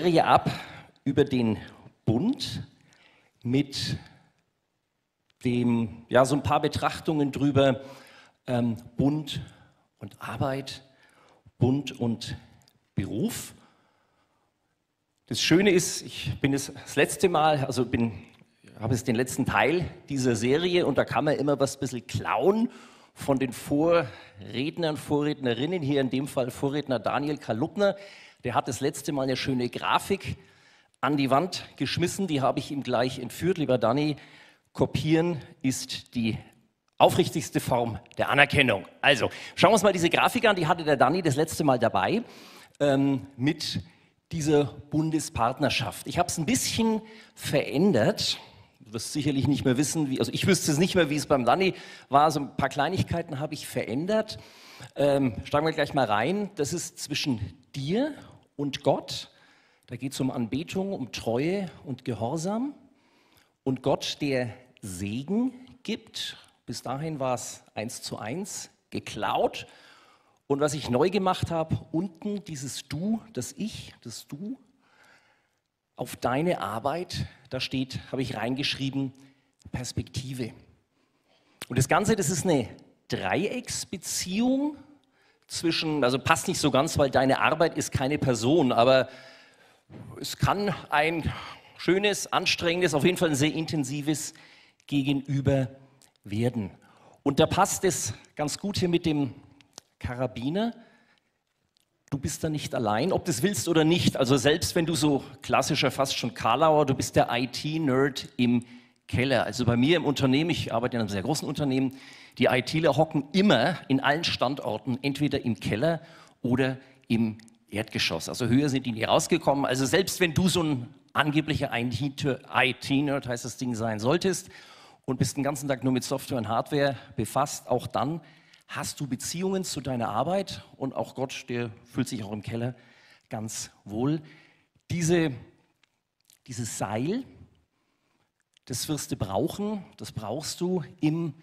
Serie ab über den Bund mit dem, ja, so ein paar Betrachtungen drüber, ähm, Bund und Arbeit, Bund und Beruf. Das Schöne ist, ich bin es das letzte Mal, also bin, habe jetzt den letzten Teil dieser Serie und da kann man immer was ein bisschen klauen von den Vorrednern, Vorrednerinnen, hier in dem Fall Vorredner Daniel Kalupner. Der hat das letzte Mal eine schöne Grafik an die Wand geschmissen, die habe ich ihm gleich entführt. Lieber Dani, kopieren ist die aufrichtigste Form der Anerkennung. Also, schauen wir uns mal diese Grafik an, die hatte der Dani das letzte Mal dabei ähm, mit dieser Bundespartnerschaft. Ich habe es ein bisschen verändert. Du wirst sicherlich nicht mehr wissen, wie, also ich wüsste es nicht mehr, wie es beim Dani war. So ein paar Kleinigkeiten habe ich verändert. Ähm, steigen wir gleich mal rein. Das ist zwischen dir und Gott. Da geht es um Anbetung, um Treue und Gehorsam. Und Gott, der Segen gibt. Bis dahin war es eins zu eins geklaut. Und was ich neu gemacht habe, unten dieses Du, das Ich, das Du, auf deine Arbeit, da steht, habe ich reingeschrieben, Perspektive. Und das Ganze, das ist eine Dreiecksbeziehung zwischen, also passt nicht so ganz, weil deine Arbeit ist keine Person, aber es kann ein schönes, anstrengendes, auf jeden Fall ein sehr intensives Gegenüber werden. Und da passt es ganz gut hier mit dem Karabiner. Du bist da nicht allein, ob du es willst oder nicht. Also selbst wenn du so klassischer, fast schon Karlauer, du bist der IT-Nerd im Keller. Also bei mir im Unternehmen, ich arbeite in einem sehr großen Unternehmen, die ITler hocken immer in allen Standorten, entweder im Keller oder im Erdgeschoss. Also höher sind die nie rausgekommen. Also selbst wenn du so ein angeblicher IT-Nerd, heißt das Ding, sein solltest und bist den ganzen Tag nur mit Software und Hardware befasst, auch dann hast du Beziehungen zu deiner Arbeit und auch Gott, der fühlt sich auch im Keller ganz wohl. Diese, dieses Seil, das wirst du brauchen, das brauchst du im,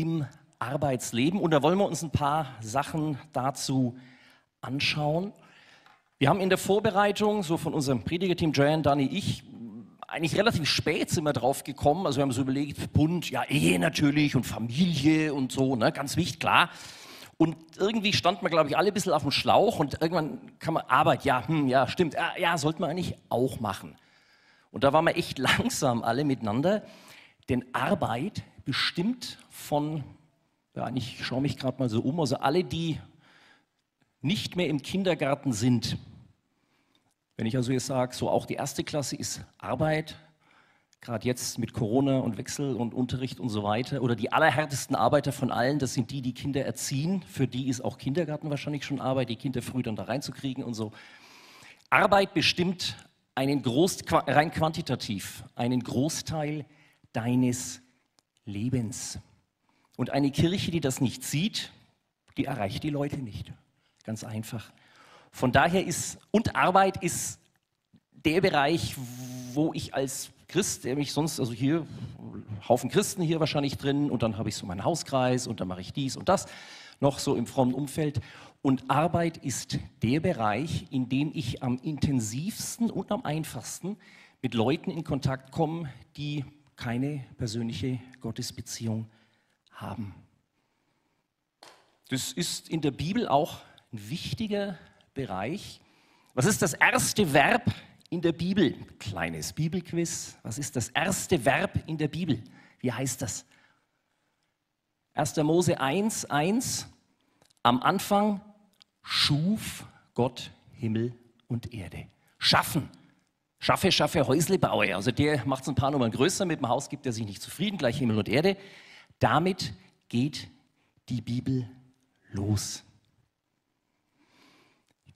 im Arbeitsleben. Und da wollen wir uns ein paar Sachen dazu anschauen. Wir haben in der Vorbereitung, so von unserem Predigerteam, Joanne, Dani, ich, eigentlich relativ spät sind wir drauf gekommen. Also wir haben so überlegt, Bund, ja, Ehe natürlich und Familie und so, ne, ganz wichtig, klar. Und irgendwie standen wir, glaube ich, alle ein bisschen auf dem Schlauch und irgendwann kann man Arbeit, ja, hm, ja, stimmt, ja, ja, sollte man eigentlich auch machen. Und da waren wir echt langsam alle miteinander, denn Arbeit bestimmt von, ja, ich schaue mich gerade mal so um, also alle, die nicht mehr im Kindergarten sind, wenn ich also jetzt sage, so auch die erste Klasse ist Arbeit, gerade jetzt mit Corona und Wechsel und Unterricht und so weiter, oder die allerhärtesten Arbeiter von allen, das sind die, die Kinder erziehen. Für die ist auch Kindergarten wahrscheinlich schon Arbeit, die Kinder früh dann da reinzukriegen und so. Arbeit bestimmt einen Groß, rein quantitativ, einen Großteil deines Lebens. Und eine Kirche, die das nicht sieht, die erreicht die Leute nicht. Ganz einfach. Von daher ist, und Arbeit ist der Bereich, wo ich als Christ, der mich sonst, also hier, Haufen Christen hier wahrscheinlich drin und dann habe ich so meinen Hauskreis und dann mache ich dies und das, noch so im frommen Umfeld. Und Arbeit ist der Bereich, in dem ich am intensivsten und am einfachsten mit Leuten in Kontakt komme, die keine persönliche Gottesbeziehung haben. Das ist in der Bibel auch ein wichtiger Bereich. Was ist das erste Verb in der Bibel? Kleines Bibelquiz. Was ist das erste Verb in der Bibel? Wie heißt das? 1. Mose 1, 1. Am Anfang schuf Gott Himmel und Erde. Schaffen. Schaffe, schaffe, Häusle baue. Also der macht es ein paar Nummern größer. Mit dem Haus gibt er sich nicht zufrieden, gleich Himmel und Erde. Damit geht die Bibel los.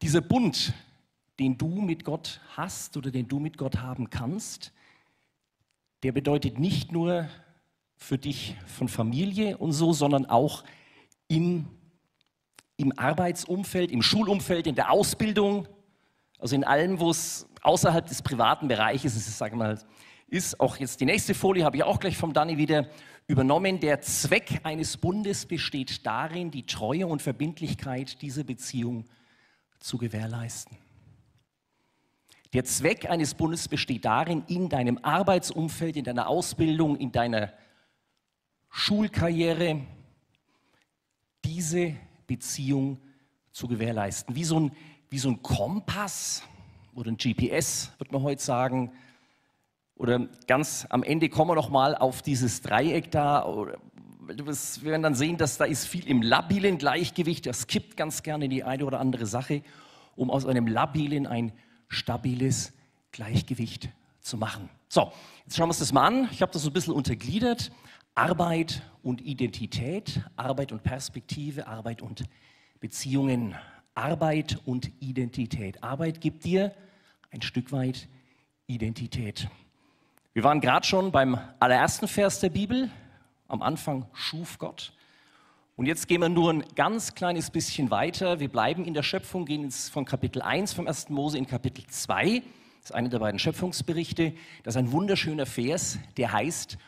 Dieser Bund, den du mit Gott hast oder den du mit Gott haben kannst, der bedeutet nicht nur für dich von Familie und so, sondern auch im, im Arbeitsumfeld, im Schulumfeld, in der Ausbildung, also in allem, wo es außerhalb des privaten Bereiches ist, sage mal, ist. Auch jetzt die nächste Folie habe ich auch gleich vom Danny wieder übernommen. Der Zweck eines Bundes besteht darin, die Treue und Verbindlichkeit dieser Beziehung zu gewährleisten. Der Zweck eines Bundes besteht darin, in deinem Arbeitsumfeld, in deiner Ausbildung, in deiner Schulkarriere diese Beziehung zu gewährleisten. Wie so ein, wie so ein Kompass oder ein GPS, wird man heute sagen. Oder ganz am Ende kommen wir noch mal auf dieses Dreieck da. Wir werden dann sehen, dass da ist viel im labilen Gleichgewicht. Das kippt ganz gerne die eine oder andere Sache, um aus einem labilen ein stabiles Gleichgewicht zu machen. So, jetzt schauen wir uns das mal an. Ich habe das so ein bisschen untergliedert. Arbeit und Identität, Arbeit und Perspektive, Arbeit und Beziehungen, Arbeit und Identität. Arbeit gibt dir ein Stück weit Identität. Wir waren gerade schon beim allerersten Vers der Bibel. Am Anfang schuf Gott. Und jetzt gehen wir nur ein ganz kleines bisschen weiter. Wir bleiben in der Schöpfung, gehen jetzt von Kapitel 1 vom 1. Mose in Kapitel 2. Das ist einer der beiden Schöpfungsberichte. Das ist ein wunderschöner Vers, der heißt,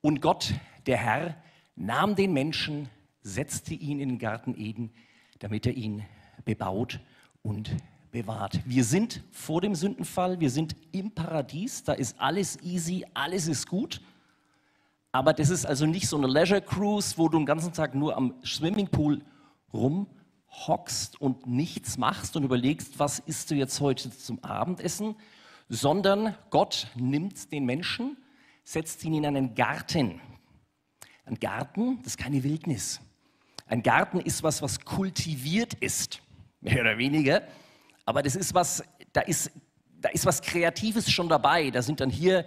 und Gott, der Herr, nahm den Menschen, setzte ihn in den Garten Eden, damit er ihn bebaut und bewahrt. Wir sind vor dem Sündenfall, wir sind im Paradies, da ist alles easy, alles ist gut. Aber das ist also nicht so eine Leisure Cruise, wo du den ganzen Tag nur am Swimmingpool rumhockst und nichts machst und überlegst, was isst du jetzt heute zum Abendessen, sondern Gott nimmt den Menschen, setzt ihn in einen Garten. Ein Garten, das ist keine Wildnis. Ein Garten ist was, was kultiviert ist, mehr oder weniger. Aber das ist was, da ist, da ist was Kreatives schon dabei. Da sind dann hier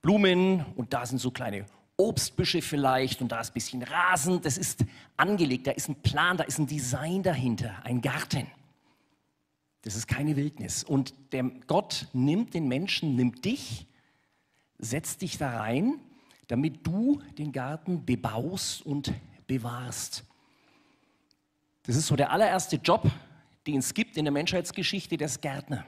Blumen und da sind so kleine Obstbüsche vielleicht und da ist ein bisschen Rasen. Das ist angelegt, da ist ein Plan, da ist ein Design dahinter, ein Garten. Das ist keine Wildnis. Und der Gott nimmt den Menschen, nimmt dich, setzt dich da rein, damit du den Garten bebaust und bewahrst. Das ist so der allererste Job, den es gibt in der Menschheitsgeschichte, des Gärtner.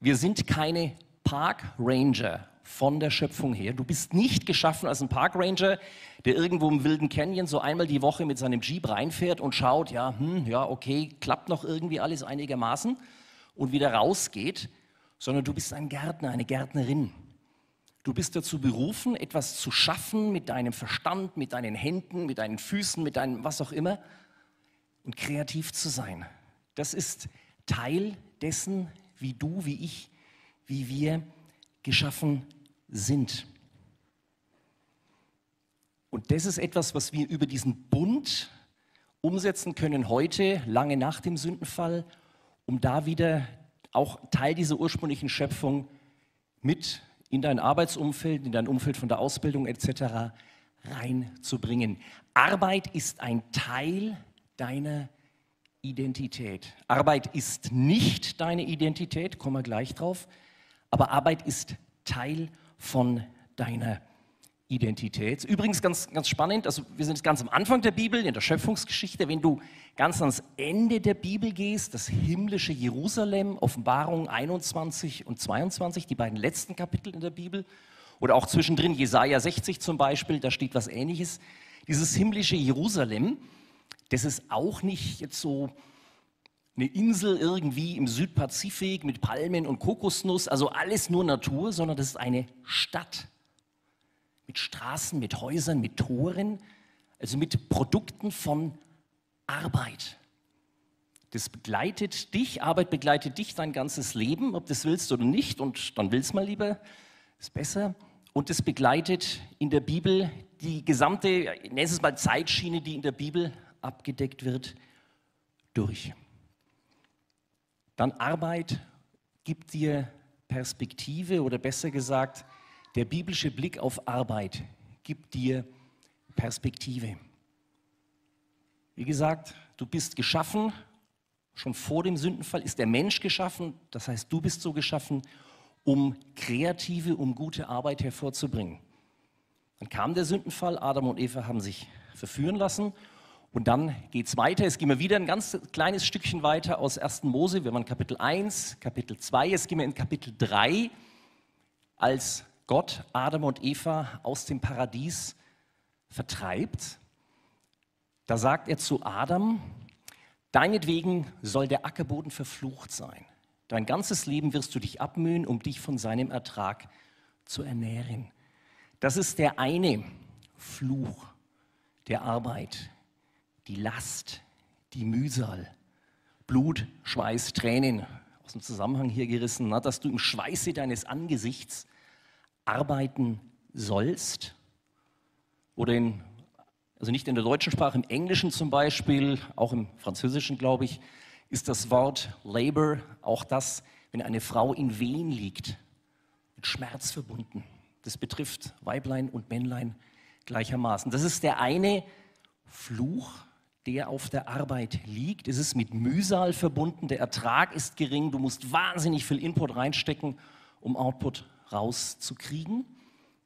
Wir sind keine Park Ranger von der Schöpfung her. Du bist nicht geschaffen als ein Parkranger, der irgendwo im wilden Canyon so einmal die Woche mit seinem Jeep reinfährt und schaut, ja, hm, ja, okay, klappt noch irgendwie alles einigermaßen und wieder rausgeht, sondern du bist ein Gärtner, eine Gärtnerin. Du bist dazu berufen, etwas zu schaffen mit deinem Verstand, mit deinen Händen, mit deinen Füßen, mit deinem was auch immer und kreativ zu sein. Das ist Teil dessen, wie du, wie ich, wie wir geschaffen sind. Und das ist etwas, was wir über diesen Bund umsetzen können heute, lange nach dem Sündenfall, um da wieder auch Teil dieser ursprünglichen Schöpfung mit in dein Arbeitsumfeld, in dein Umfeld von der Ausbildung etc. reinzubringen. Arbeit ist ein Teil deiner Identität. Arbeit ist nicht deine Identität, kommen wir gleich drauf, aber Arbeit ist Teil von deiner Identität. Übrigens ganz, ganz spannend, also wir sind jetzt ganz am Anfang der Bibel, in der Schöpfungsgeschichte. Wenn du ganz ans Ende der Bibel gehst, das himmlische Jerusalem, Offenbarung 21 und 22, die beiden letzten Kapitel in der Bibel, oder auch zwischendrin Jesaja 60 zum Beispiel, da steht was Ähnliches. Dieses himmlische Jerusalem, das ist auch nicht jetzt so eine Insel irgendwie im Südpazifik mit Palmen und Kokosnuss, also alles nur Natur, sondern das ist eine Stadt mit Straßen, mit Häusern, mit Toren, also mit Produkten von Arbeit. Das begleitet dich, Arbeit begleitet dich dein ganzes Leben, ob das willst oder nicht, und dann willst mal lieber, ist besser. Und es begleitet in der Bibel die gesamte, nenn es mal Zeitschiene, die in der Bibel abgedeckt wird, durch. Dann Arbeit gibt dir Perspektive oder besser gesagt, der biblische Blick auf Arbeit gibt dir Perspektive. Wie gesagt, du bist geschaffen, schon vor dem Sündenfall ist der Mensch geschaffen, das heißt, du bist so geschaffen, um kreative, um gute Arbeit hervorzubringen. Dann kam der Sündenfall, Adam und Eva haben sich verführen lassen und dann geht es weiter. Es gehen wir wieder ein ganz kleines Stückchen weiter aus 1. Mose. Wir waren Kapitel 1, Kapitel 2. Jetzt gehen wir in Kapitel 3, als Gott Adam und Eva aus dem Paradies vertreibt. Da sagt er zu Adam, deinetwegen soll der Ackerboden verflucht sein. Dein ganzes Leben wirst du dich abmühen, um dich von seinem Ertrag zu ernähren. Das ist der eine Fluch der Arbeit, die Last, die Mühsal, Blut, Schweiß, Tränen, aus dem Zusammenhang hier gerissen, na, dass du im Schweiße deines Angesichts arbeiten sollst. Oder in, also nicht in der deutschen Sprache, im Englischen zum Beispiel, auch im Französischen, glaube ich, ist das Wort Labor auch das, wenn eine Frau in Wehen liegt, mit Schmerz verbunden. Das betrifft Weiblein und Männlein gleichermaßen. Das ist der eine Fluch, der auf der Arbeit liegt. Es ist mit Mühsal verbunden, der Ertrag ist gering, du musst wahnsinnig viel Input reinstecken, um Output rauszukriegen.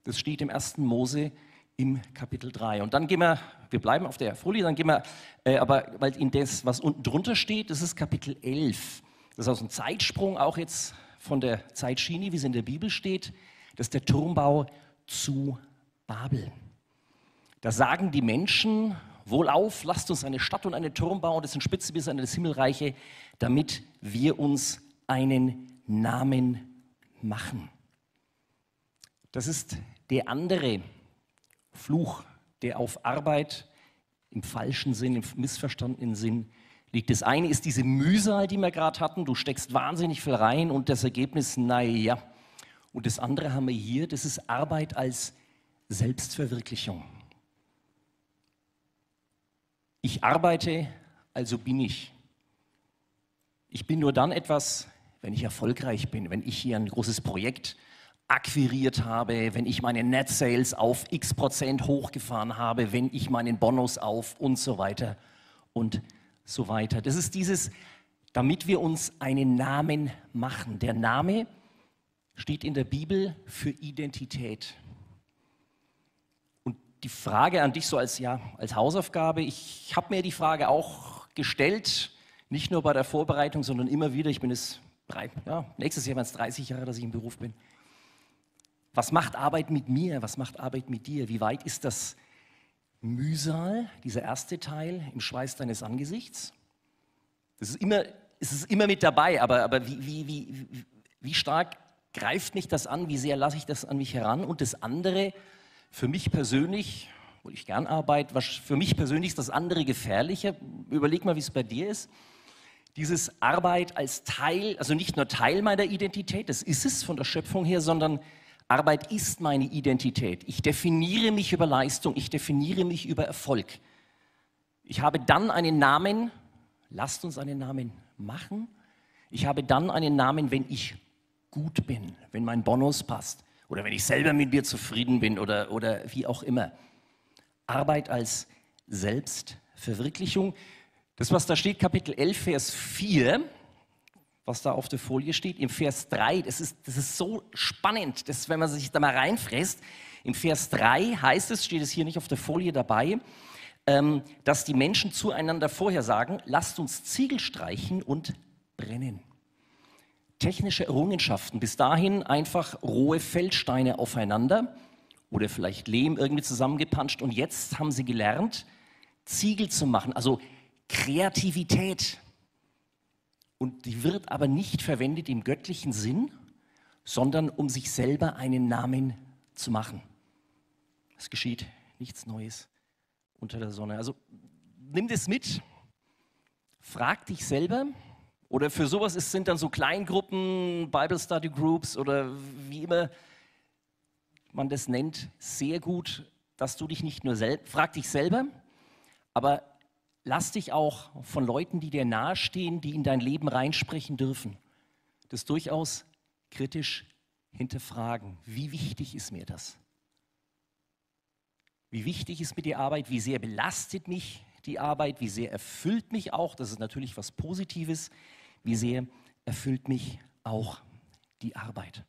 Das steht im 1. Mose im Kapitel 3. Und dann gehen wir, wir bleiben auf der Folie, dann gehen wir, äh, aber weil in das, was unten drunter steht, das ist Kapitel 11. Das ist also ein Zeitsprung, auch jetzt von der Zeitschiene, wie es in der Bibel steht. Das ist der Turmbau zu Babel. Da sagen die Menschen, wohlauf, lasst uns eine Stadt und einen Turm bauen, das sind Spitze bis an das Himmelreiche, damit wir uns einen Namen machen. Das ist der andere Fluch, der auf Arbeit im falschen Sinn, im missverstandenen Sinn liegt. Das eine ist diese Mühsal, die wir gerade hatten. Du steckst wahnsinnig viel rein und das Ergebnis, naja. Und das andere haben wir hier, das ist Arbeit als Selbstverwirklichung. Ich arbeite, also bin ich. Ich bin nur dann etwas, wenn ich erfolgreich bin, wenn ich hier ein großes Projekt akquiriert habe, wenn ich meine Net Sales auf x Prozent hochgefahren habe, wenn ich meinen Bonus auf und so weiter und so weiter. Das ist dieses, damit wir uns einen Namen machen. Der Name steht in der Bibel für Identität. Die Frage an dich so als, ja, als Hausaufgabe, ich habe mir die Frage auch gestellt, nicht nur bei der Vorbereitung, sondern immer wieder, ich bin es ja, nächstes Jahr werden es 30 Jahre, dass ich im Beruf bin. Was macht Arbeit mit mir? Was macht Arbeit mit dir? Wie weit ist das Mühsal, dieser erste Teil, im Schweiß deines Angesichts? Das ist immer, es ist immer mit dabei, aber, aber wie, wie, wie, wie stark greift mich das an? Wie sehr lasse ich das an mich heran? Und das andere, für mich persönlich, wo ich gern arbeite, was für mich persönlich ist das andere gefährlicher. Überleg mal, wie es bei dir ist. Dieses Arbeit als Teil, also nicht nur Teil meiner Identität, das ist es von der Schöpfung her, sondern Arbeit ist meine Identität. Ich definiere mich über Leistung, ich definiere mich über Erfolg. Ich habe dann einen Namen, lasst uns einen Namen machen. Ich habe dann einen Namen, wenn ich gut bin, wenn mein Bonus passt oder wenn ich selber mit mir zufrieden bin oder, oder wie auch immer. Arbeit als Selbstverwirklichung. Das, was da steht, Kapitel 11, Vers 4, was da auf der Folie steht. Im Vers 3, das ist, das ist so spannend, dass, wenn man sich da mal reinfräst, im Vers 3 heißt es, steht es hier nicht auf der Folie dabei, ähm, dass die Menschen zueinander vorher sagen, lasst uns Ziegel streichen und brennen. Technische Errungenschaften, bis dahin einfach rohe Feldsteine aufeinander oder vielleicht Lehm irgendwie zusammengepanscht und jetzt haben sie gelernt, Ziegel zu machen, also Kreativität, und die wird aber nicht verwendet im göttlichen Sinn, sondern um sich selber einen Namen zu machen. Es geschieht nichts Neues unter der Sonne. Also nimm das mit, frag dich selber. Oder für sowas ist, sind dann so Kleingruppen, Bible Study Groups oder wie immer man das nennt, sehr gut, dass du dich nicht nur selbst, frag dich selber, aber lass dich auch von Leuten, die dir nahestehen, die in dein Leben reinsprechen dürfen, das durchaus kritisch hinterfragen. Wie wichtig ist mir das? Wie wichtig ist mir die Arbeit? Wie sehr belastet mich die Arbeit? Wie sehr erfüllt mich auch? Das ist natürlich was Positives. Wie sehr erfüllt mich auch die Arbeit?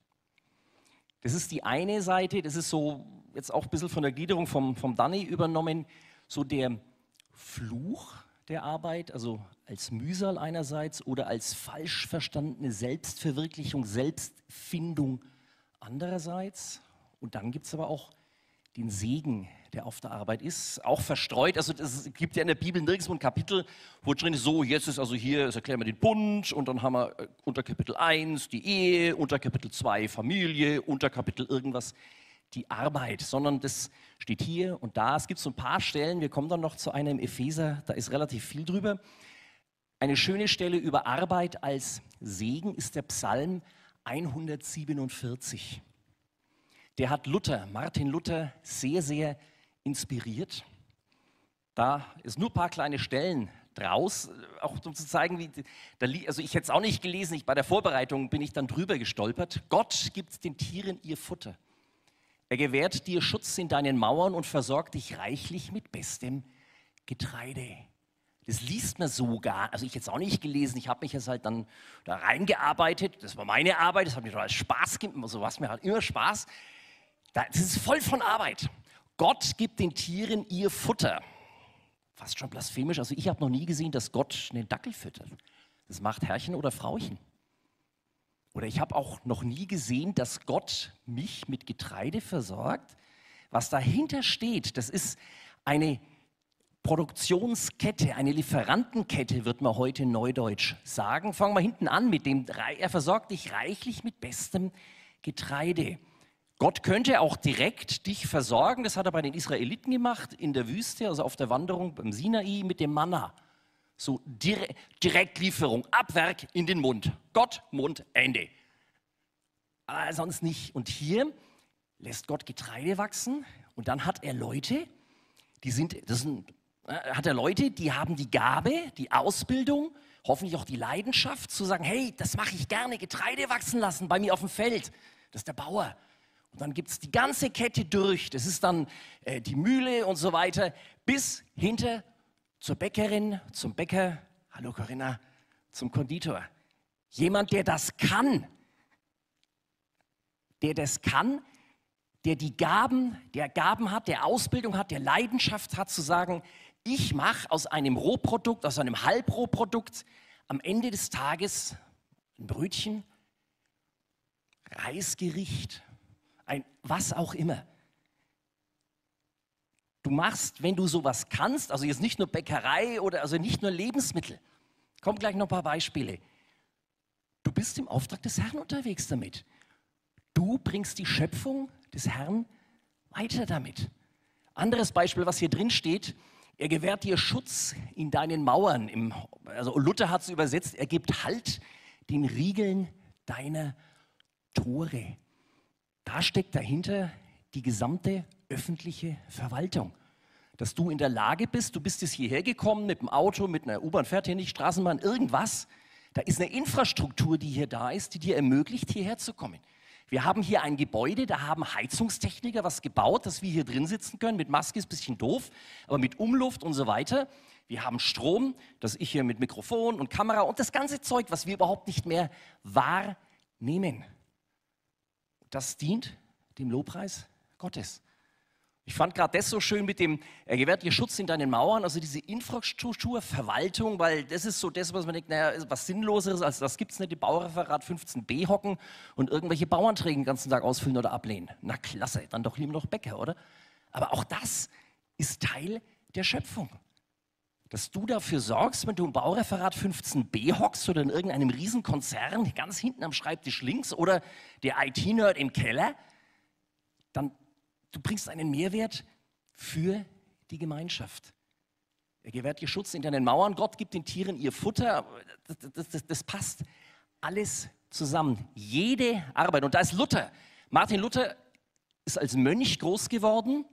Das ist die eine Seite, das ist so jetzt auch ein bisschen von der Gliederung vom, vom Danny übernommen, so der Fluch der Arbeit, also als Mühsal einerseits oder als falsch verstandene Selbstverwirklichung, Selbstfindung andererseits. Und dann gibt es aber auch den Segen, der auf der Arbeit ist, auch verstreut. Also es gibt ja in der Bibel nirgendwo ein Kapitel, wo drin ist, so, jetzt ist also hier, jetzt erklären wir den Bund und dann haben wir äh, unter Kapitel 1 die Ehe, unter Kapitel 2 Familie, unter Kapitel irgendwas die Arbeit, sondern das steht hier und da. Es gibt so ein paar Stellen, wir kommen dann noch zu einem Epheser, da ist relativ viel drüber. Eine schöne Stelle über Arbeit als Segen ist der Psalm 147. Der hat Luther, Martin Luther, sehr, sehr inspiriert. Da ist nur ein paar kleine Stellen draus, auch um zu zeigen, wie, da, also ich hätte es auch nicht gelesen, ich, bei der Vorbereitung bin ich dann drüber gestolpert. Gott gibt den Tieren ihr Futter. Er gewährt dir Schutz in deinen Mauern und versorgt dich reichlich mit bestem Getreide. Das liest man sogar, also ich jetzt auch nicht gelesen, ich habe mich jetzt halt dann da reingearbeitet, das war meine Arbeit, das hat mir total Spaß gemacht, so also was mir halt immer Spaß. Das ist voll von Arbeit. Gott gibt den Tieren ihr Futter. Fast schon blasphemisch. Also ich habe noch nie gesehen, dass Gott einen Dackel füttert. Das macht Herrchen oder Frauchen. Oder ich habe auch noch nie gesehen, dass Gott mich mit Getreide versorgt. Was dahinter steht, das ist eine Produktionskette, eine Lieferantenkette, wird man heute neudeutsch sagen. Fangen wir hinten an mit dem, er versorgt dich reichlich mit bestem Getreide. Gott könnte auch direkt dich versorgen, das hat er bei den Israeliten gemacht, in der Wüste, also auf der Wanderung beim Sinai mit dem Manna. So Dire Direktlieferung, Abwerk in den Mund. Gott, Mund, Ende. Aber sonst nicht. Und hier lässt Gott Getreide wachsen und dann hat er Leute, die sind, das sind, äh, hat er Leute, die haben die Gabe, die Ausbildung, hoffentlich auch die Leidenschaft zu sagen, hey, das mache ich gerne, Getreide wachsen lassen bei mir auf dem Feld. Das ist der Bauer. Und dann gibt es die ganze Kette durch. Das ist dann äh, die Mühle und so weiter, bis hinter zur Bäckerin, zum Bäcker, hallo Corinna, zum Konditor. Jemand, der das kann, der das kann, der die Gaben, der Gaben hat, der Ausbildung hat, der Leidenschaft hat, zu sagen, ich mache aus einem Rohprodukt, aus einem Halbrohprodukt am Ende des Tages ein Brötchen, Reisgericht, ein was auch immer. Du machst, wenn du sowas kannst, also jetzt nicht nur Bäckerei oder also nicht nur Lebensmittel, kommt gleich noch ein paar Beispiele. Du bist im Auftrag des Herrn unterwegs damit. Du bringst die Schöpfung des Herrn weiter damit. Anderes Beispiel, was hier drin steht, er gewährt dir Schutz in deinen Mauern. Im, also Luther hat es übersetzt, er gibt Halt den Riegeln deiner Tore. Da steckt dahinter die gesamte öffentliche Verwaltung. Dass du in der Lage bist, du bist jetzt hierher gekommen mit dem Auto, mit einer U-Bahn, fährt hier nicht, Straßenbahn, irgendwas. Da ist eine Infrastruktur, die hier da ist, die dir ermöglicht, hierher zu kommen. Wir haben hier ein Gebäude, da haben Heizungstechniker was gebaut, dass wir hier drin sitzen können. Mit Maske ist ein bisschen doof, aber mit Umluft und so weiter. Wir haben Strom, dass ich hier mit Mikrofon und Kamera und das ganze Zeug, was wir überhaupt nicht mehr wahrnehmen. Das dient dem Lobpreis Gottes. Ich fand gerade das so schön mit dem, er gewährt dir Schutz in deinen Mauern, also diese Infrastruktur, Verwaltung, weil das ist so das, was man denkt, naja, was Sinnloseres, als das gibt es nicht, die Baureferat 15b hocken und irgendwelche Bauanträge den ganzen Tag ausfüllen oder ablehnen. Na klasse, dann doch lieber noch Bäcker, oder? Aber auch das ist Teil der Schöpfung dass du dafür sorgst, wenn du im Baureferat 15b hockst oder in irgendeinem Riesenkonzern ganz hinten am Schreibtisch links oder der IT-Nerd im Keller, dann du bringst einen Mehrwert für die Gemeinschaft. Er gewährt dir Schutz in deinen Mauern, Gott gibt den Tieren ihr Futter, das, das, das, das passt alles zusammen. Jede Arbeit, und da ist Luther. Martin Luther ist als Mönch groß geworden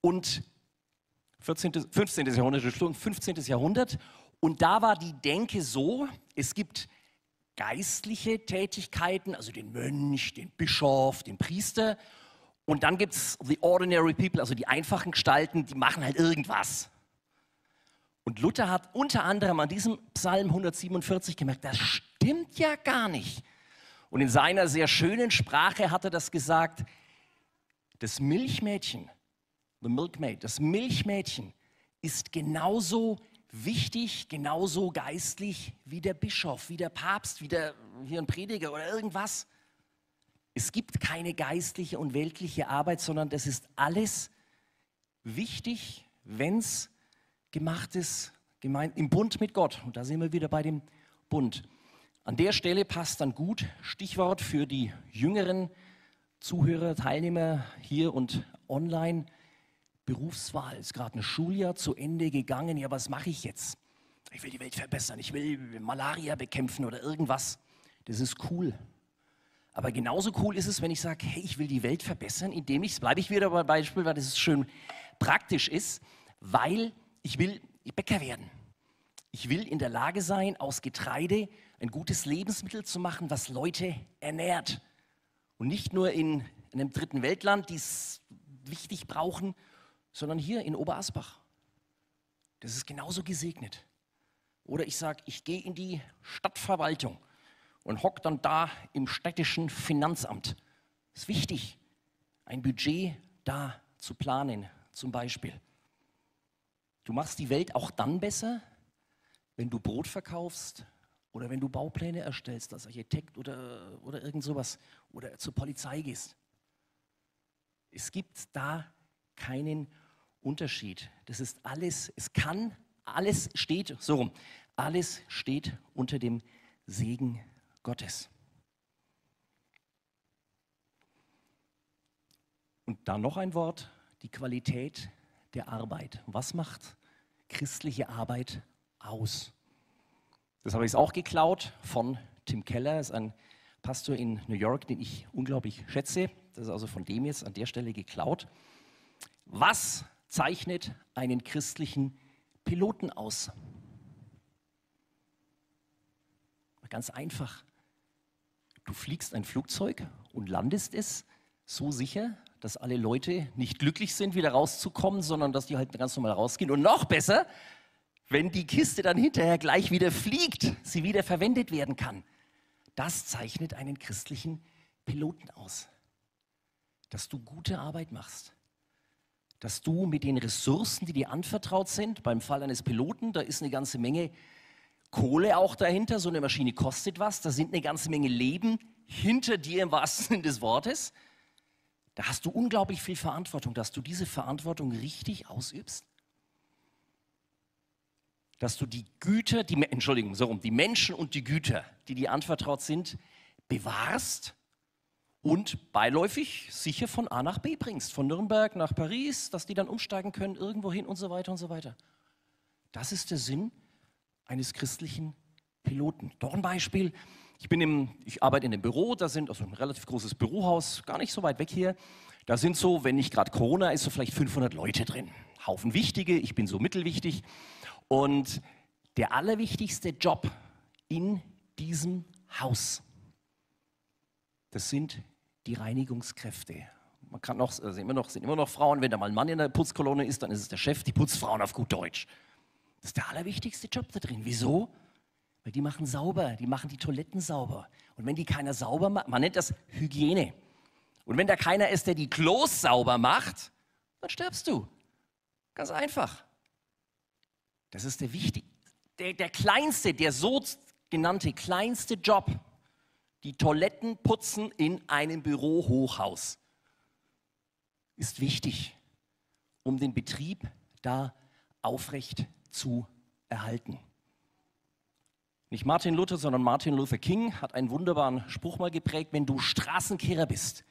und 14., 15. Jahrhundert, 15. Jahrhundert. Und da war die Denke so, es gibt geistliche Tätigkeiten, also den Mönch, den Bischof, den Priester. Und dann gibt es the ordinary people, also die einfachen Gestalten, die machen halt irgendwas. Und Luther hat unter anderem an diesem Psalm 147 gemerkt, das stimmt ja gar nicht. Und in seiner sehr schönen Sprache hat er das gesagt, das Milchmädchen the milkmaid, das Milchmädchen, ist genauso wichtig, genauso geistlich wie der Bischof, wie der Papst, wie der, hier ein Prediger oder irgendwas. Es gibt keine geistliche und weltliche Arbeit, sondern das ist alles wichtig, wenn es gemacht ist, gemeint im Bund mit Gott. Und da sind wir wieder bei dem Bund. An der Stelle passt dann gut Stichwort für die jüngeren Zuhörer, Teilnehmer hier und online. Berufswahl ist gerade ein Schuljahr zu Ende gegangen. Ja, was mache ich jetzt? Ich will die Welt verbessern, ich will Malaria bekämpfen oder irgendwas. Das ist cool. Aber genauso cool ist es, wenn ich sage, hey, ich will die Welt verbessern, indem ich, bleibe ich wieder beim Beispiel, weil das schön praktisch ist, weil ich will Bäcker werden. Ich will in der Lage sein, aus Getreide ein gutes Lebensmittel zu machen, was Leute ernährt. Und nicht nur in einem dritten Weltland, die es wichtig brauchen, sondern hier in Oberasbach. Das ist genauso gesegnet. Oder ich sage, ich gehe in die Stadtverwaltung und hocke dann da im städtischen Finanzamt. Das ist wichtig, ein Budget da zu planen, zum Beispiel. Du machst die Welt auch dann besser, wenn du Brot verkaufst oder wenn du Baupläne erstellst als Architekt oder, oder irgend sowas oder zur Polizei gehst. Es gibt da keinen Unterschied. Das ist alles, es kann, alles steht, so rum, alles steht unter dem Segen Gottes. Und dann noch ein Wort, die Qualität der Arbeit. Was macht christliche Arbeit aus? Das habe ich auch geklaut von Tim Keller, ist ein Pastor in New York, den ich unglaublich schätze. Das ist also von dem jetzt an der Stelle geklaut. Was zeichnet einen christlichen Piloten aus? Ganz einfach. Du fliegst ein Flugzeug und landest es so sicher, dass alle Leute nicht glücklich sind, wieder rauszukommen, sondern dass die halt ganz normal rausgehen. Und noch besser, wenn die Kiste dann hinterher gleich wieder fliegt, sie wieder verwendet werden kann. Das zeichnet einen christlichen Piloten aus. Dass du gute Arbeit machst. Dass du mit den Ressourcen, die dir anvertraut sind, beim Fall eines Piloten, da ist eine ganze Menge Kohle auch dahinter, so eine Maschine kostet was, da sind eine ganze Menge Leben hinter dir im wahrsten Sinne des Wortes. Da hast du unglaublich viel Verantwortung, dass du diese Verantwortung richtig ausübst. Dass du die Güter, die, Entschuldigung, so rum, die Menschen und die Güter, die dir anvertraut sind, bewahrst und beiläufig sicher von A nach B bringst, von Nürnberg nach Paris, dass die dann umsteigen können, irgendwo hin und so weiter und so weiter. Das ist der Sinn eines christlichen Piloten. Doch ein Beispiel. Ich, bin im, ich arbeite in einem Büro, da sind also ein relativ großes Bürohaus, gar nicht so weit weg hier. Da sind so, wenn nicht gerade Corona ist, so vielleicht 500 Leute drin. Haufen wichtige, ich bin so mittelwichtig. Und der allerwichtigste Job in diesem Haus, das sind die Reinigungskräfte. Man kann noch, also immer noch, sind immer noch Frauen, wenn da mal ein Mann in der Putzkolonne ist, dann ist es der Chef, die Putzfrauen auf gut Deutsch. Das ist der allerwichtigste Job da drin. Wieso? Weil die machen sauber, die machen die Toiletten sauber. Und wenn die keiner sauber macht, man nennt das Hygiene. Und wenn da keiner ist, der die Klos sauber macht, dann stirbst du. Ganz einfach. Das ist der wichtigste, der, der kleinste, der so genannte kleinste Job. Die Toiletten putzen in einem Bürohochhaus ist wichtig, um den Betrieb da aufrecht zu erhalten. Nicht Martin Luther, sondern Martin Luther King hat einen wunderbaren Spruch mal geprägt, wenn du Straßenkehrer bist,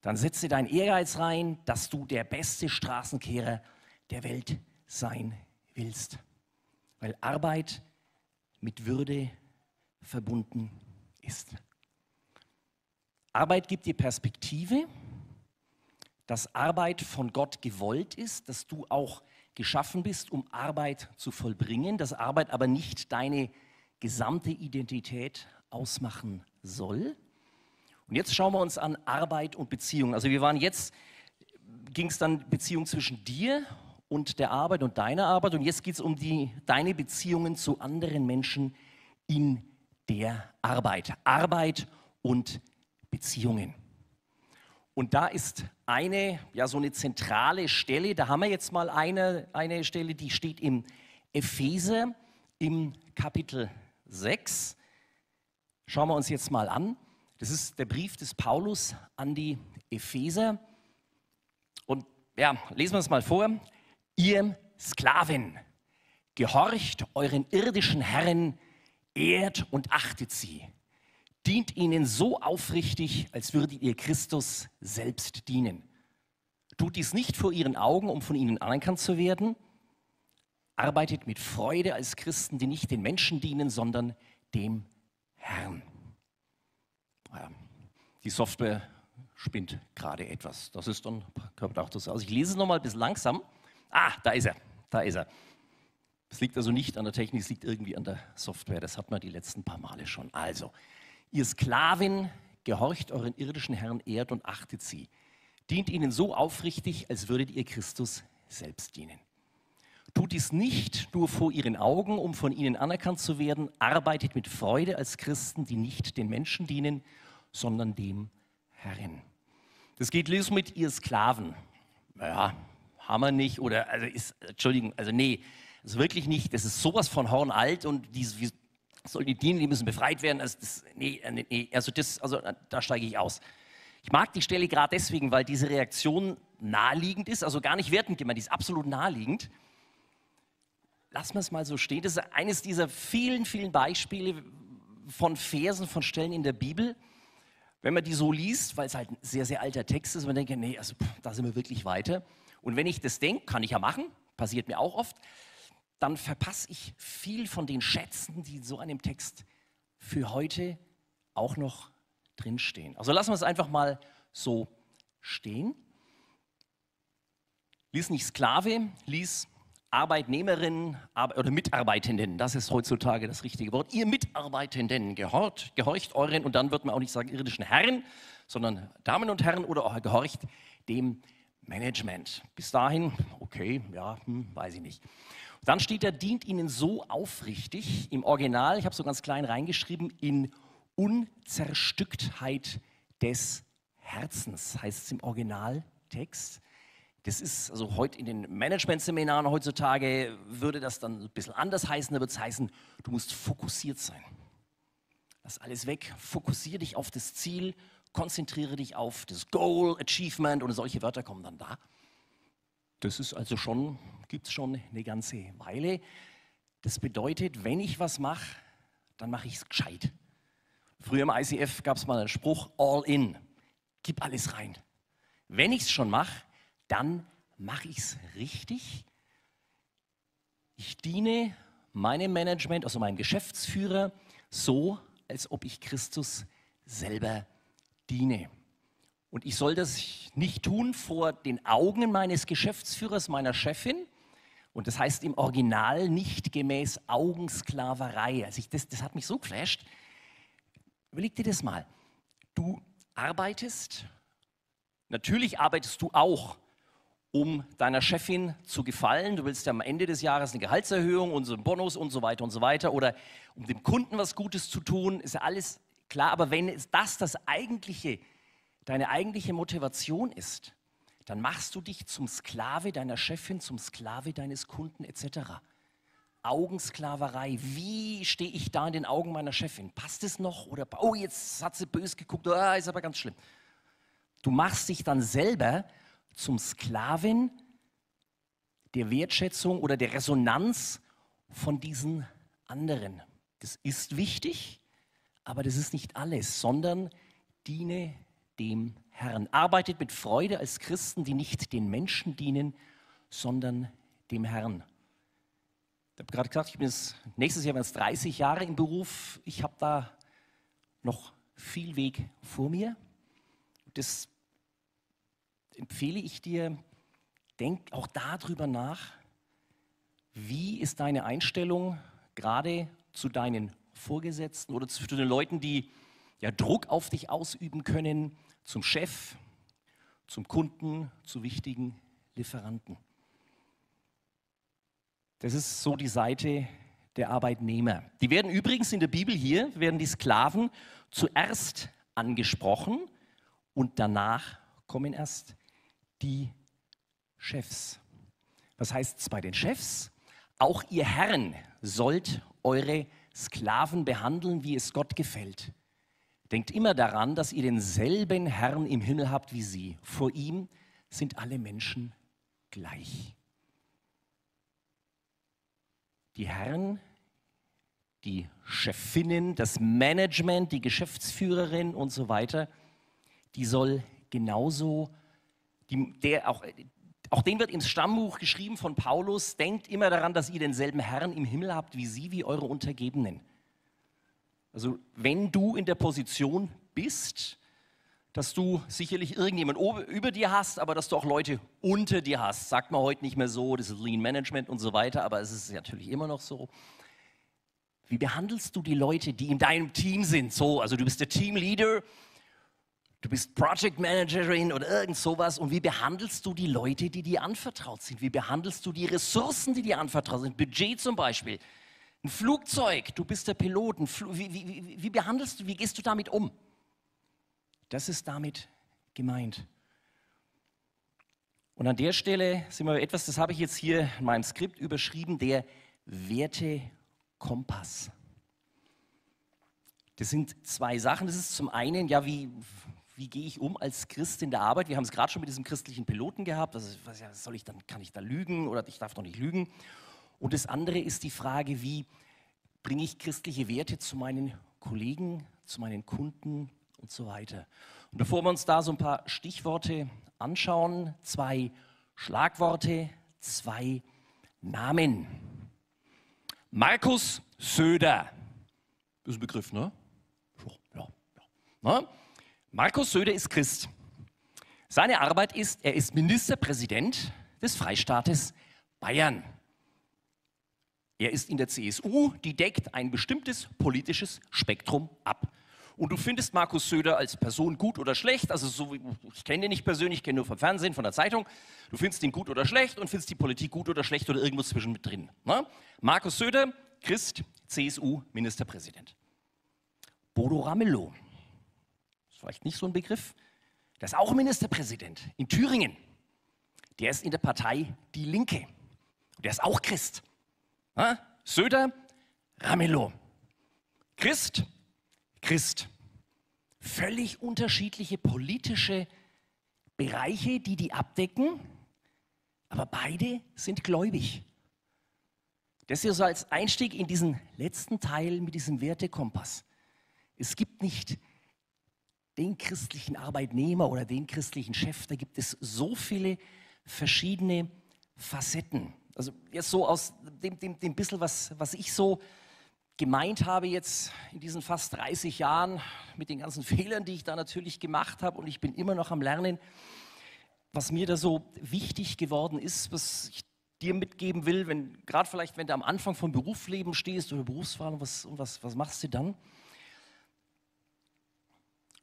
dann setze deinen Ehrgeiz rein, dass du der beste Straßenkehrer der Welt sein willst. Weil Arbeit mit Würde verbunden ist. Arbeit gibt dir Perspektive, dass Arbeit von Gott gewollt ist, dass du auch geschaffen bist, um Arbeit zu vollbringen, dass Arbeit aber nicht deine gesamte Identität ausmachen soll. Und jetzt schauen wir uns an Arbeit und Beziehung. Also wir waren jetzt, ging es dann Beziehung zwischen dir und der Arbeit und deiner Arbeit und jetzt geht es um die, deine Beziehungen zu anderen Menschen in der Arbeit. Arbeit und Beziehungen. Und da ist eine, ja, so eine zentrale Stelle, da haben wir jetzt mal eine, eine Stelle, die steht im Epheser im Kapitel 6. Schauen wir uns jetzt mal an. Das ist der Brief des Paulus an die Epheser. Und ja, lesen wir es mal vor. Ihr Sklaven, gehorcht euren irdischen Herren, ehrt und achtet sie. Dient ihnen so aufrichtig, als würdet ihr Christus selbst dienen. Tut dies nicht vor ihren Augen, um von ihnen anerkannt zu werden. Arbeitet mit Freude als Christen, die nicht den Menschen dienen, sondern dem Herrn. Die Software spinnt gerade etwas. Das ist dann, kommt auch das aus. Ich lese es nochmal bis langsam. Ah, da ist er, da ist er. Es liegt also nicht an der Technik, es liegt irgendwie an der Software. Das hat man die letzten paar Male schon. Also, ihr Sklavin, gehorcht euren irdischen Herren, ehrt und achtet sie. Dient ihnen so aufrichtig, als würdet ihr Christus selbst dienen. Tut dies nicht nur vor ihren Augen, um von ihnen anerkannt zu werden, arbeitet mit Freude als Christen, die nicht den Menschen dienen, sondern dem Herrn. Das geht los mit ihr Sklaven. Naja, wir nicht, oder, also ist, Entschuldigung, also nee, ist wirklich nicht, das ist sowas von hornalt und die, wie sollen die dienen, die müssen befreit werden, also das, nee, äh, nee, also das, also da steige ich aus. Ich mag die Stelle gerade deswegen, weil diese Reaktion naheliegend ist, also gar nicht wertend gemeint, die ist absolut naheliegend. Lassen wir es mal so stehen. Das ist eines dieser vielen, vielen Beispiele von Versen, von Stellen in der Bibel, wenn man die so liest, weil es halt ein sehr, sehr alter Text ist, man denkt, nee, also da sind wir wirklich weiter. Und wenn ich das denke, kann ich ja machen, passiert mir auch oft, dann verpasse ich viel von den Schätzen, die in so einem Text für heute auch noch drinstehen. Also lassen wir es einfach mal so stehen. Lies nicht Sklave, lies Arbeitnehmerinnen oder Mitarbeitenden, das ist heutzutage das richtige Wort. Ihr Mitarbeitenden, gehorcht, gehorcht euren, und dann wird man auch nicht sagen irdischen Herren, sondern Damen und Herren oder auch gehorcht dem Management. Bis dahin, okay, ja, hm, weiß ich nicht. Dann steht da, dient ihnen so aufrichtig, im Original, ich habe so ganz klein reingeschrieben, in Unzerstücktheit des Herzens, heißt es im Originaltext. Das ist, also heute in den Management-Seminaren heutzutage würde das dann ein bisschen anders heißen. Da wird es heißen, du musst fokussiert sein. Lass alles weg, fokussiere dich auf das Ziel, konzentriere dich auf das Goal, Achievement und solche Wörter kommen dann da. Das ist also schon, gibt es schon eine ganze Weile. Das bedeutet, wenn ich was mache, dann mache ich es gescheit. Früher im ICF gab es mal einen Spruch, all in, gib alles rein. Wenn ich es schon mache, dann mache ich es richtig. Ich diene meinem Management, also meinem Geschäftsführer, so, als ob ich Christus selber diene. Und ich soll das nicht tun vor den Augen meines Geschäftsführers, meiner Chefin. Und das heißt im Original nicht gemäß Augensklaverei. Also ich, das, das hat mich so geflasht. Überleg dir das mal. Du arbeitest, natürlich arbeitest du auch um deiner Chefin zu gefallen. Du willst ja am Ende des Jahres eine Gehaltserhöhung und so einen Bonus und so weiter und so weiter. Oder um dem Kunden was Gutes zu tun, ist ja alles klar. Aber wenn das das eigentliche, deine eigentliche Motivation ist, dann machst du dich zum Sklave deiner Chefin, zum Sklave deines Kunden etc. Augensklaverei. Wie stehe ich da in den Augen meiner Chefin? Passt es noch? Oder, oh, jetzt hat sie böse geguckt, oh, ist aber ganz schlimm. Du machst dich dann selber zum Sklaven der Wertschätzung oder der Resonanz von diesen anderen. Das ist wichtig, aber das ist nicht alles, sondern diene dem Herrn. Arbeitet mit Freude als Christen, die nicht den Menschen dienen, sondern dem Herrn. Ich habe gerade gesagt, ich bin jetzt, nächstes Jahr es 30 Jahre im Beruf. Ich habe da noch viel Weg vor mir. Das empfehle ich dir, denk auch darüber nach, wie ist deine Einstellung gerade zu deinen Vorgesetzten oder zu den Leuten, die ja, Druck auf dich ausüben können, zum Chef, zum Kunden, zu wichtigen Lieferanten. Das ist so die Seite der Arbeitnehmer. Die werden übrigens in der Bibel hier, werden die Sklaven zuerst angesprochen und danach kommen erst die Chefs. Was heißt es bei den Chefs? Auch ihr Herren sollt eure Sklaven behandeln, wie es Gott gefällt. Denkt immer daran, dass ihr denselben Herrn im Himmel habt wie sie. Vor ihm sind alle Menschen gleich. Die Herren, die Chefinnen, das Management, die Geschäftsführerin und so weiter, die soll genauso, die, der auch, auch den wird im Stammbuch geschrieben von Paulus, denkt immer daran, dass ihr denselben Herrn im Himmel habt wie sie, wie eure Untergebenen. Also wenn du in der Position bist, dass du sicherlich irgendjemand über dir hast, aber dass du auch Leute unter dir hast. Sagt man heute nicht mehr so, das ist Lean Management und so weiter, aber es ist natürlich immer noch so. Wie behandelst du die Leute, die in deinem Team sind? So, also du bist der Teamleader, du bist Project Managerin oder irgend sowas. Und wie behandelst du die Leute, die dir anvertraut sind? Wie behandelst du die Ressourcen, die dir anvertraut sind? Budget zum Beispiel. Ein Flugzeug, du bist der Pilot. Wie, wie, wie, behandelst du, wie gehst du damit um? Das ist damit gemeint. Und an der Stelle sind wir etwas, das habe ich jetzt hier in meinem Skript überschrieben, der Wertekompass. Das sind zwei Sachen. Das ist zum einen, ja, wie, wie gehe ich um als Christ in der Arbeit? Wir haben es gerade schon mit diesem christlichen Piloten gehabt. Also, was, soll ich dann, kann ich da lügen oder ich darf doch nicht lügen? Und das andere ist die Frage, wie bringe ich christliche Werte zu meinen Kollegen, zu meinen Kunden und so weiter. Und bevor wir uns da so ein paar Stichworte anschauen, zwei Schlagworte, zwei Namen. Markus Söder. Das ist ein Begriff, ne? Ja, ja. Ne? Markus Söder ist Christ. Seine Arbeit ist, er ist Ministerpräsident des Freistaates Bayern. Er ist in der CSU, die deckt ein bestimmtes politisches Spektrum ab. Und du findest Markus Söder als Person gut oder schlecht, also so, ich kenne ihn nicht persönlich, ich kenne nur vom Fernsehen, von der Zeitung. Du findest ihn gut oder schlecht und findest die Politik gut oder schlecht oder irgendwo zwischen mit drin. Ne? Markus Söder, Christ, CSU, Ministerpräsident. Bodo Ramelow, ist vielleicht nicht so ein Begriff, der ist auch Ministerpräsident in Thüringen. Der ist in der Partei Die Linke. Der ist auch Christ. Söder, Ramelow. Christ, Christ. Völlig unterschiedliche politische Bereiche, die die abdecken, aber beide sind gläubig. Das ist so als Einstieg in diesen letzten Teil mit diesem Wertekompass. Es gibt nicht den christlichen Arbeitnehmer oder den christlichen Chef, da gibt es so viele verschiedene Facetten. Also jetzt so aus dem, dem, dem bisschen, was, was ich so gemeint habe jetzt in diesen fast 30 Jahren mit den ganzen Fehlern, die ich da natürlich gemacht habe und ich bin immer noch am Lernen, was mir da so wichtig geworden ist, was ich dir mitgeben will, wenn gerade vielleicht, wenn du am Anfang vom Berufsleben stehst oder Berufswahl und was, und was, was machst du dann?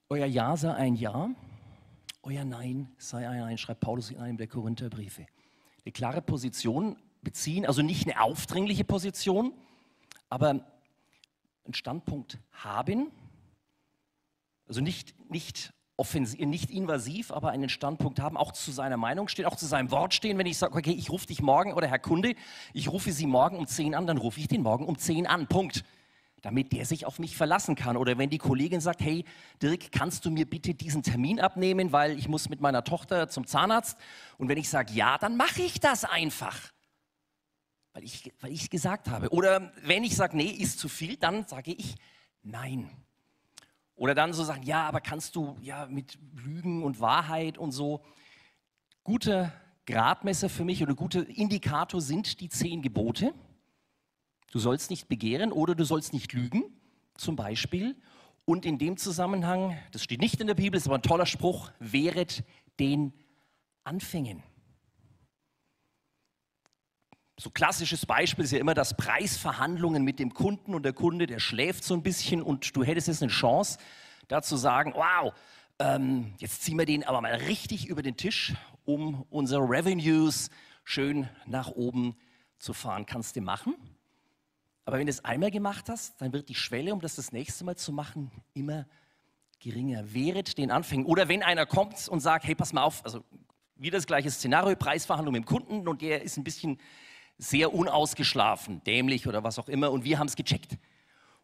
Euer Ja sei ein Ja, euer Nein sei ein Nein, schreibt Paulus in einem der Korintherbriefe. Eine klare Position beziehen, also nicht eine aufdringliche Position, aber einen Standpunkt haben, also nicht, nicht offensiv, nicht invasiv, aber einen Standpunkt haben, auch zu seiner Meinung stehen, auch zu seinem Wort stehen. Wenn ich sage, okay, ich rufe dich morgen oder Herr Kunde, ich rufe Sie morgen um 10 an, dann rufe ich den morgen um 10 an. Punkt. Damit der sich auf mich verlassen kann. Oder wenn die Kollegin sagt, hey Dirk, kannst du mir bitte diesen Termin abnehmen, weil ich muss mit meiner Tochter zum Zahnarzt. Und wenn ich sage ja, dann mache ich das einfach weil ich, weil gesagt habe. Oder wenn ich sage, nee, ist zu viel, dann sage ich nein. Oder dann so sagen, ja, aber kannst du ja mit Lügen und Wahrheit und so. Guter Gradmesser für mich oder guter Indikator sind die zehn Gebote. Du sollst nicht begehren oder du sollst nicht lügen, zum Beispiel. Und in dem Zusammenhang, das steht nicht in der Bibel, ist aber ein toller Spruch, wehret den Anfängen so klassisches Beispiel ist ja immer das Preisverhandlungen mit dem Kunden und der Kunde, der schläft so ein bisschen und du hättest jetzt eine Chance, da zu sagen, wow, ähm, jetzt ziehen wir den aber mal richtig über den Tisch, um unsere Revenues schön nach oben zu fahren. Kannst du machen. Aber wenn du es einmal gemacht hast, dann wird die Schwelle, um das das nächste Mal zu machen, immer geringer. Wehret den Anfängen. Oder wenn einer kommt und sagt, hey, pass mal auf, also wieder das gleiche Szenario, Preisverhandlung mit dem Kunden und der ist ein bisschen sehr unausgeschlafen, dämlich oder was auch immer. Und wir haben es gecheckt.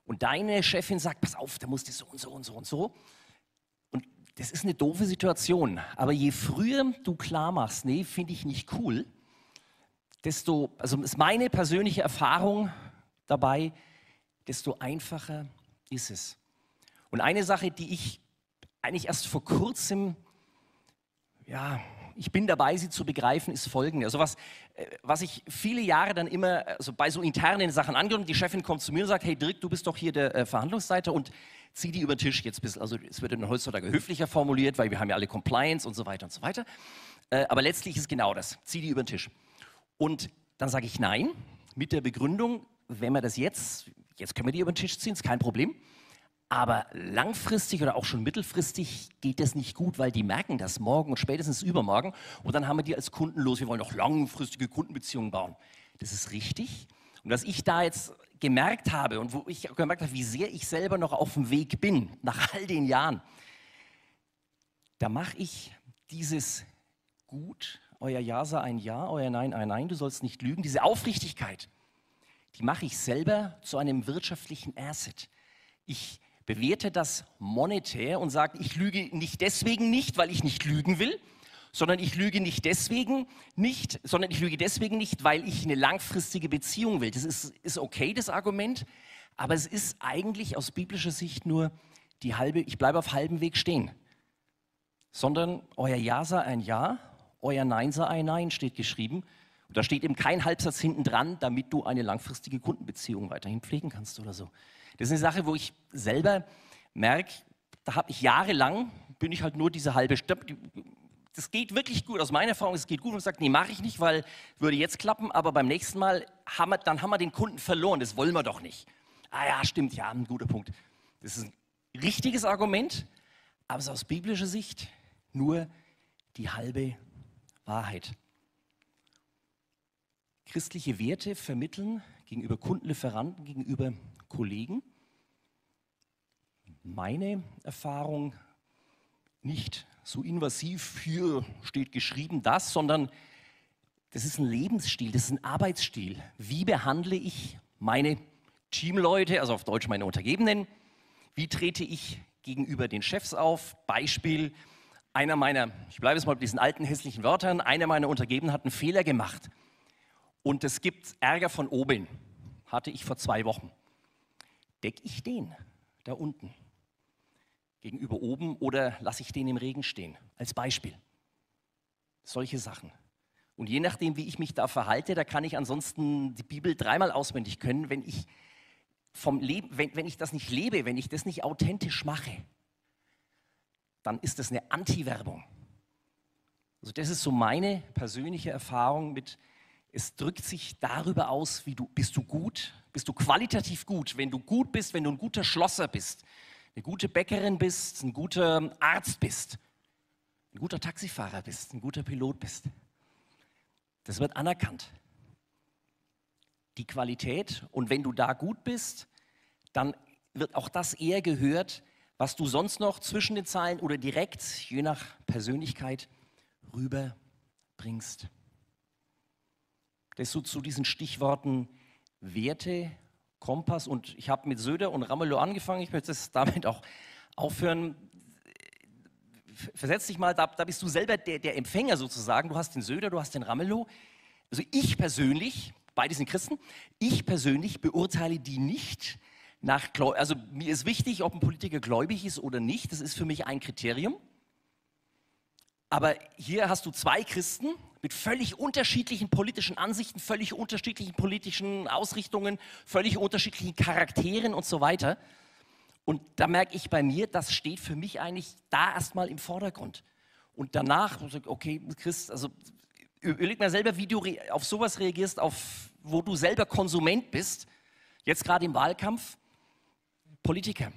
Und deine Chefin sagt, pass auf, da musst du so und so und so und so. Und das ist eine doofe Situation. Aber je früher du klar machst, nee, finde ich nicht cool, desto, also ist meine persönliche Erfahrung dabei, desto einfacher ist es. Und eine Sache, die ich eigentlich erst vor kurzem, ja, ich bin dabei, sie zu begreifen, ist folgende. Also was, äh, was ich viele Jahre dann immer, also bei so internen Sachen angehört, die Chefin kommt zu mir und sagt, hey Dirk, du bist doch hier der äh, Verhandlungsleiter und zieh die über den Tisch jetzt bis, also es wird dann heutzutage höflicher formuliert, weil wir haben ja alle Compliance und so weiter und so weiter. Äh, aber letztlich ist genau das, zieh die über den Tisch. Und dann sage ich nein, mit der Begründung, wenn wir das jetzt, jetzt können wir die über den Tisch ziehen, ist kein Problem. Aber langfristig oder auch schon mittelfristig geht das nicht gut, weil die merken das morgen und spätestens übermorgen. Und dann haben wir die als Kunden los. Wir wollen auch langfristige Kundenbeziehungen bauen. Das ist richtig. Und was ich da jetzt gemerkt habe und wo ich gemerkt habe, wie sehr ich selber noch auf dem Weg bin, nach all den Jahren, da mache ich dieses Gut, euer Ja sei ein Ja, euer Nein ein Nein, du sollst nicht lügen, diese Aufrichtigkeit, die mache ich selber zu einem wirtschaftlichen Asset. Ich bewerte das monetär und sage, ich lüge nicht deswegen nicht, weil ich nicht lügen will, sondern ich lüge nicht deswegen nicht, sondern ich lüge deswegen nicht, weil ich eine langfristige Beziehung will. Das ist, ist okay, das Argument, aber es ist eigentlich aus biblischer Sicht nur die halbe, ich bleibe auf halbem Weg stehen. Sondern euer Ja sei ein Ja, euer Nein sei ein Nein, steht geschrieben. Und da steht eben kein Halbsatz hinten dran, damit du eine langfristige Kundenbeziehung weiterhin pflegen kannst oder so. Das ist eine Sache, wo ich selber merke, da habe ich jahrelang, bin ich halt nur diese halbe Stunde. Das geht wirklich gut, aus meiner Erfahrung, es geht gut. Und sage, nee, mache ich nicht, weil würde jetzt klappen, aber beim nächsten Mal, haben wir, dann haben wir den Kunden verloren, das wollen wir doch nicht. Ah ja, stimmt, ja, ein guter Punkt. Das ist ein richtiges Argument, aber es ist aus biblischer Sicht nur die halbe Wahrheit. Christliche Werte vermitteln gegenüber Kundenlieferanten, gegenüber Kollegen meine Erfahrung nicht so invasiv, hier steht geschrieben das, sondern das ist ein Lebensstil, das ist ein Arbeitsstil. Wie behandle ich meine Teamleute, also auf Deutsch meine Untergebenen? Wie trete ich gegenüber den Chefs auf? Beispiel, einer meiner, ich bleibe jetzt mal bei diesen alten hässlichen Wörtern, einer meiner Untergebenen hat einen Fehler gemacht. Und es gibt Ärger von oben, hatte ich vor zwei Wochen. Deck ich den da unten? Gegenüber oben oder lasse ich den im Regen stehen? Als Beispiel. Solche Sachen. Und je nachdem, wie ich mich da verhalte, da kann ich ansonsten die Bibel dreimal auswendig können, wenn ich vom Leben, wenn, wenn ich das nicht lebe, wenn ich das nicht authentisch mache, dann ist das eine Anti-Werbung. Also das ist so meine persönliche Erfahrung mit, es drückt sich darüber aus, wie du, bist du gut, bist du qualitativ gut, wenn du gut bist, wenn du ein guter Schlosser bist, eine gute Bäckerin bist, ein guter Arzt bist, ein guter Taxifahrer bist, ein guter Pilot bist. Das wird anerkannt. Die Qualität und wenn du da gut bist, dann wird auch das eher gehört, was du sonst noch zwischen den Zeilen oder direkt, je nach Persönlichkeit, rüberbringst. Das so zu diesen Stichworten Werte, Kompass und ich habe mit Söder und Ramelow angefangen. Ich möchte es damit auch aufhören. Versetz dich mal, da, da bist du selber der, der, Empfänger sozusagen. Du hast den Söder, du hast den Ramelow. Also ich persönlich, beide sind Christen, ich persönlich beurteile die nicht nach, also mir ist wichtig, ob ein Politiker gläubig ist oder nicht. Das ist für mich ein Kriterium. Aber hier hast du zwei Christen mit völlig unterschiedlichen politischen Ansichten, völlig unterschiedlichen politischen Ausrichtungen, völlig unterschiedlichen Charakteren und so weiter. Und da merke ich bei mir, das steht für mich eigentlich da erstmal im Vordergrund. Und danach, okay, Christ, also überleg mal selber, wie du auf sowas reagierst, auf, wo du selber Konsument bist. Jetzt gerade im Wahlkampf, Politiker.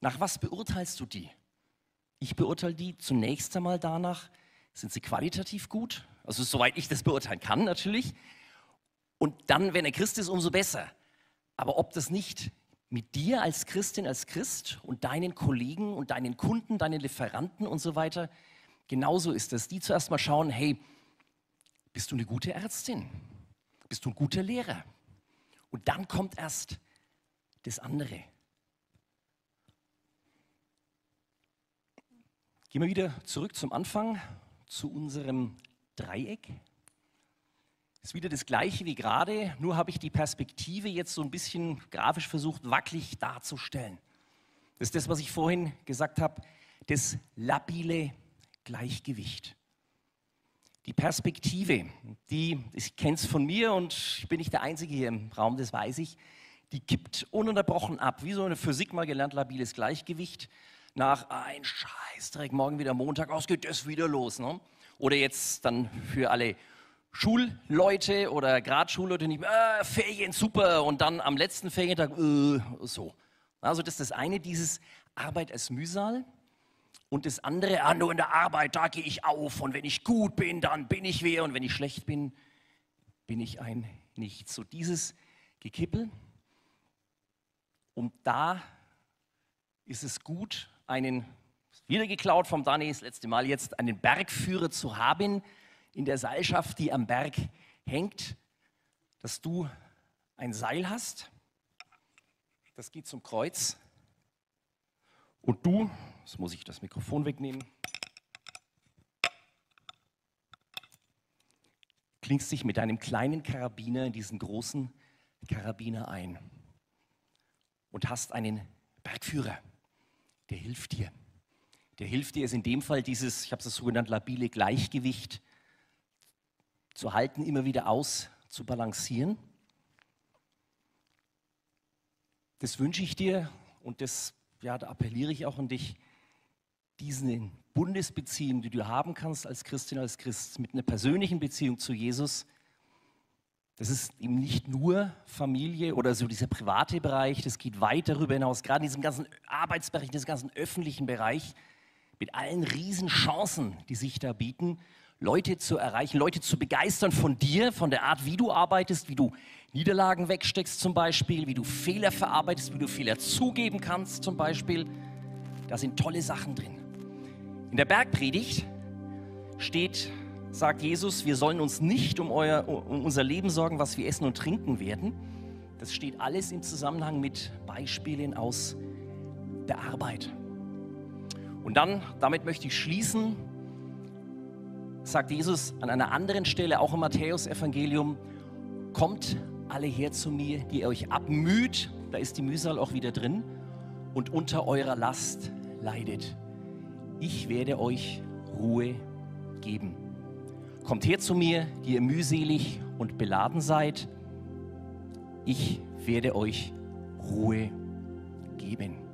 Nach was beurteilst du die? Ich beurteile die zunächst einmal danach, sind sie qualitativ gut? Also soweit ich das beurteilen kann natürlich. Und dann, wenn er Christ ist, umso besser. Aber ob das nicht mit dir als Christin, als Christ und deinen Kollegen und deinen Kunden, deinen Lieferanten und so weiter, genauso ist das. Die zuerst mal schauen, hey, bist du eine gute Ärztin? Bist du ein guter Lehrer? Und dann kommt erst das andere. Gehen wir wieder zurück zum Anfang, zu unserem Dreieck. Ist wieder das gleiche wie gerade, nur habe ich die Perspektive jetzt so ein bisschen grafisch versucht, wackelig darzustellen. Das ist das, was ich vorhin gesagt habe, das labile Gleichgewicht. Die Perspektive, die, ich kenne es von mir und ich bin nicht der Einzige hier im Raum, das weiß ich, die kippt ununterbrochen ab, wie so eine Physik mal gelernt, labiles Gleichgewicht. Nach ein Scheißdreck, morgen wieder Montag, aus geht das wieder los. Ne? Oder jetzt dann für alle Schulleute oder gerade Schulleute nicht mehr, äh, Ferien super und dann am letzten Ferientag äh, so. Also das ist das eine, dieses Arbeit als Mühsal und das andere, ah, nur in der Arbeit, da gehe ich auf und wenn ich gut bin, dann bin ich wer und wenn ich schlecht bin, bin ich ein Nichts. So dieses Gekippel. Und da ist es gut, einen, wieder geklaut vom Dani, das letzte Mal jetzt, einen Bergführer zu haben, in der Seilschaft, die am Berg hängt, dass du ein Seil hast, das geht zum Kreuz. Und du, jetzt muss ich das Mikrofon wegnehmen, klingst dich mit deinem kleinen Karabiner in diesen großen Karabiner ein und hast einen Bergführer, der hilft dir. Der hilft dir, ist in dem Fall dieses, ich habe es so genannt, labile Gleichgewicht zu halten, immer wieder aus zu balancieren. Das wünsche ich dir und das, ja, da appelliere ich auch an dich, diesen Bundesbeziehung, die du haben kannst als Christin, als Christ, mit einer persönlichen Beziehung zu Jesus, das ist eben nicht nur Familie oder so dieser private Bereich, das geht weit darüber hinaus, gerade in diesem ganzen Arbeitsbereich, in diesem ganzen öffentlichen Bereich, mit allen Riesenchancen, die sich da bieten. Leute zu erreichen, Leute zu begeistern von dir, von der Art, wie du arbeitest, wie du Niederlagen wegsteckst zum Beispiel, wie du Fehler verarbeitest, wie du Fehler zugeben kannst zum Beispiel. Da sind tolle Sachen drin. In der Bergpredigt steht, sagt Jesus, wir sollen uns nicht um, euer, um unser Leben sorgen, was wir essen und trinken werden. Das steht alles im Zusammenhang mit Beispielen aus der Arbeit. Und dann, damit möchte ich schließen, sagt Jesus an einer anderen Stelle, auch im Matthäus-Evangelium, kommt alle her zu mir, die ihr euch abmüht, da ist die Mühsal auch wieder drin, und unter eurer Last leidet. Ich werde euch Ruhe geben. Kommt her zu mir, die ihr mühselig und beladen seid. Ich werde euch Ruhe geben.